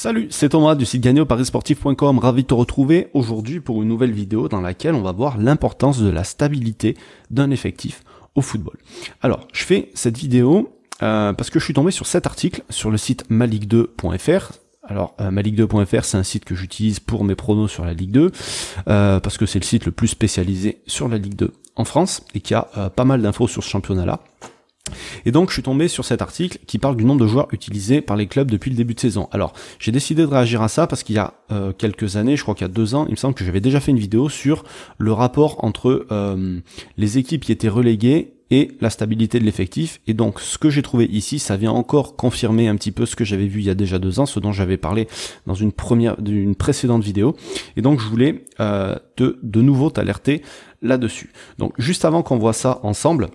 Salut, c'est Thomas du site gagnéoparisportif.com, ravi de te retrouver aujourd'hui pour une nouvelle vidéo dans laquelle on va voir l'importance de la stabilité d'un effectif au football. Alors, je fais cette vidéo euh, parce que je suis tombé sur cet article sur le site malik2.fr. Alors euh, malik2.fr c'est un site que j'utilise pour mes pronos sur la Ligue 2 euh, parce que c'est le site le plus spécialisé sur la Ligue 2 en France et qui a pas mal d'infos sur ce championnat là. Et donc je suis tombé sur cet article qui parle du nombre de joueurs utilisés par les clubs depuis le début de saison. Alors j'ai décidé de réagir à ça parce qu'il y a euh, quelques années, je crois qu'il y a deux ans, il me semble que j'avais déjà fait une vidéo sur le rapport entre euh, les équipes qui étaient reléguées et la stabilité de l'effectif. Et donc ce que j'ai trouvé ici, ça vient encore confirmer un petit peu ce que j'avais vu il y a déjà deux ans, ce dont j'avais parlé dans une première, d'une précédente vidéo. Et donc je voulais euh, de, de nouveau t'alerter là-dessus. Donc juste avant qu'on voit ça ensemble,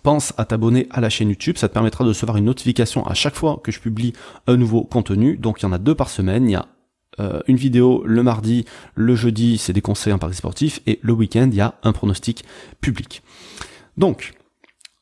pense à t'abonner à la chaîne YouTube, ça te permettra de recevoir une notification à chaque fois que je publie un nouveau contenu. Donc il y en a deux par semaine, il y a euh, une vidéo le mardi, le jeudi c'est des conseils en paris sportif et le week-end il y a un pronostic public. Donc,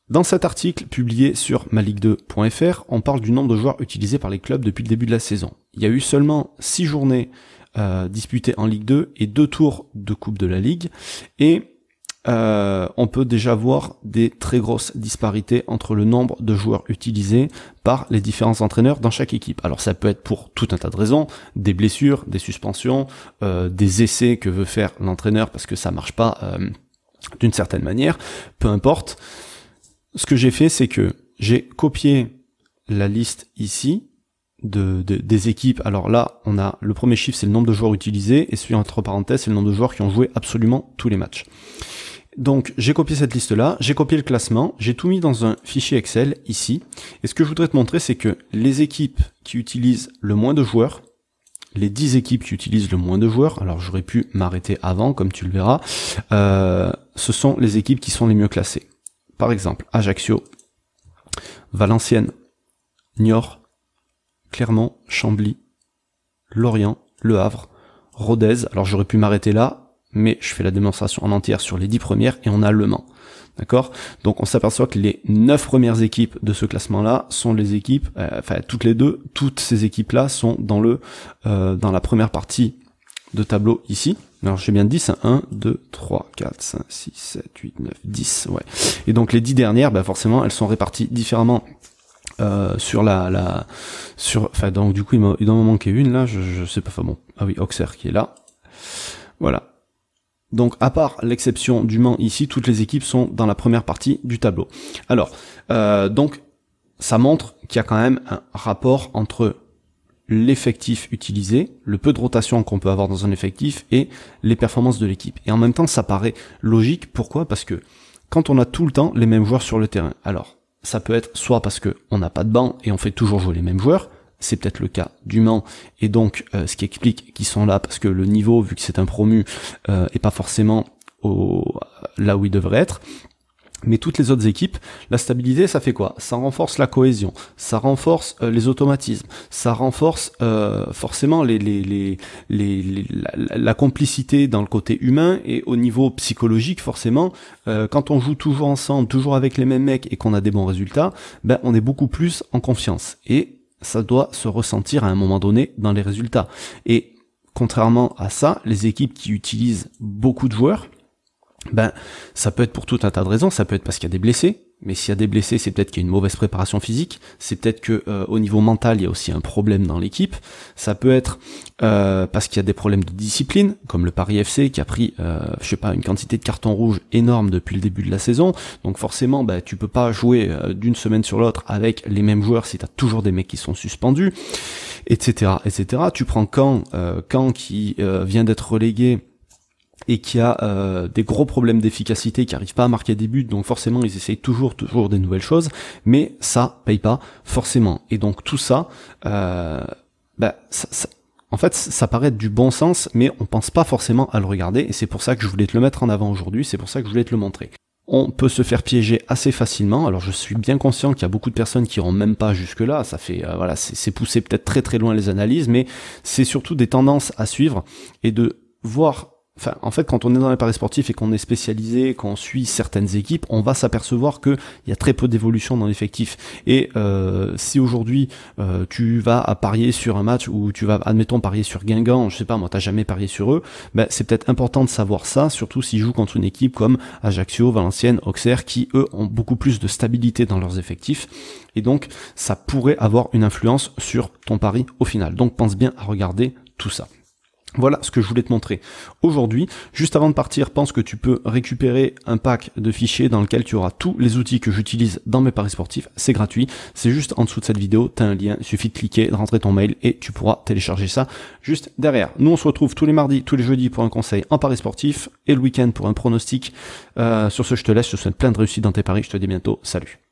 dans cet article publié sur maligue2.fr, on parle du nombre de joueurs utilisés par les clubs depuis le début de la saison. Il y a eu seulement 6 journées euh, disputées en Ligue 2 et deux tours de Coupe de la Ligue. Et euh, on peut déjà voir des très grosses disparités entre le nombre de joueurs utilisés par les différents entraîneurs dans chaque équipe. Alors ça peut être pour tout un tas de raisons, des blessures, des suspensions, euh, des essais que veut faire l'entraîneur parce que ça marche pas euh, d'une certaine manière, peu importe. Ce que j'ai fait, c'est que j'ai copié la liste ici de, des équipes. Alors là, on a le premier chiffre, c'est le nombre de joueurs utilisés, et celui entre parenthèses, c'est le nombre de joueurs qui ont joué absolument tous les matchs. Donc j'ai copié cette liste-là, j'ai copié le classement, j'ai tout mis dans un fichier Excel ici. Et ce que je voudrais te montrer, c'est que les équipes qui utilisent le moins de joueurs, les 10 équipes qui utilisent le moins de joueurs, alors j'aurais pu m'arrêter avant, comme tu le verras, euh, ce sont les équipes qui sont les mieux classées. Par exemple, Ajaccio, Valenciennes, Niort, Clermont, Chambly, Lorient, Le Havre, Rodez, alors j'aurais pu m'arrêter là, mais je fais la démonstration en entière sur les 10 premières et on a Le Mans. D'accord? Donc on s'aperçoit que les 9 premières équipes de ce classement-là sont les équipes, euh, enfin toutes les deux, toutes ces équipes-là sont dans le euh, dans la première partie de tableau ici. Alors j'ai bien 10, 1, 2, 3, 4, 5, 6, 7, 8, 9, 10, ouais. Et donc les 10 dernières, bah forcément, elles sont réparties différemment euh, sur la, la sur enfin donc du coup il, m'en manquer une là je, je sais pas enfin bon ah oui Auxerre qui est là voilà donc à part l'exception du Mans ici, toutes les équipes sont dans la première partie du tableau. Alors, euh, donc ça montre qu'il y a quand même un rapport entre l'effectif utilisé, le peu de rotation qu'on peut avoir dans un effectif et les performances de l'équipe. Et en même temps, ça paraît logique. Pourquoi? Parce que quand on a tout le temps les mêmes joueurs sur le terrain, alors ça peut être soit parce que on n'a pas de banc et on fait toujours jouer les mêmes joueurs, c'est peut-être le cas du Mans, et donc euh, ce qui explique qu'ils sont là, parce que le niveau, vu que c'est un promu, euh, est pas forcément au, là où il devrait être. Mais toutes les autres équipes, la stabilité, ça fait quoi? Ça renforce la cohésion, ça renforce euh, les automatismes, ça renforce forcément les, la, complicité dans le côté humain et au niveau psychologique, forcément, quand on joue toujours ensemble, toujours avec les mêmes mecs et qu'on a des bons résultats, ben on est beaucoup plus en confiance. Et ça doit se ressentir à un moment donné dans les résultats. Et contrairement à ça, les équipes qui utilisent beaucoup de joueurs, ben ça peut être pour tout un tas de raisons, ça peut être parce qu'il y a des blessés, mais s'il y a des blessés, c'est peut-être qu'il y a une mauvaise préparation physique, c'est peut-être que euh, au niveau mental, il y a aussi un problème dans l'équipe. Ça peut être euh, parce qu'il y a des problèmes de discipline, comme le Paris FC qui a pris, euh, je sais pas, une quantité de cartons rouges énorme depuis le début de la saison. Donc forcément, bah, tu peux pas jouer d'une semaine sur l'autre avec les mêmes joueurs si tu as toujours des mecs qui sont suspendus, etc., etc. Tu prends Caen, Caen qui vient d'être relégué et qui a euh, des gros problèmes d'efficacité, qui arrive pas à marquer des buts, donc forcément ils essayent toujours toujours des nouvelles choses, mais ça paye pas forcément. Et donc tout ça, euh, bah, en fait, ça paraît être du bon sens, mais on pense pas forcément à le regarder, et c'est pour ça que je voulais te le mettre en avant aujourd'hui, c'est pour ça que je voulais te le montrer. On peut se faire piéger assez facilement. Alors je suis bien conscient qu'il y a beaucoup de personnes qui iront même pas jusque là. Ça fait euh, voilà, c'est pousser peut-être très très loin les analyses, mais c'est surtout des tendances à suivre et de voir en fait, quand on est dans les paris sportifs et qu'on est spécialisé, qu'on suit certaines équipes, on va s'apercevoir qu'il y a très peu d'évolution dans l'effectif. Et euh, si aujourd'hui euh, tu vas à parier sur un match ou tu vas, admettons, parier sur Guingamp, je sais pas, moi, t'as jamais parié sur eux, ben, c'est peut-être important de savoir ça, surtout s'ils jouent contre une équipe comme Ajaccio, Valenciennes, Auxerre, qui eux ont beaucoup plus de stabilité dans leurs effectifs. Et donc, ça pourrait avoir une influence sur ton pari au final. Donc, pense bien à regarder tout ça. Voilà ce que je voulais te montrer aujourd'hui. Juste avant de partir, pense que tu peux récupérer un pack de fichiers dans lequel tu auras tous les outils que j'utilise dans mes paris sportifs. C'est gratuit. C'est juste en dessous de cette vidéo. Tu un lien. Il suffit de cliquer, de rentrer ton mail et tu pourras télécharger ça juste derrière. Nous, on se retrouve tous les mardis, tous les jeudis pour un conseil en paris sportif et le week-end pour un pronostic. Euh, sur ce, je te laisse. Je te souhaite plein de réussite dans tes paris. Je te dis bientôt. Salut.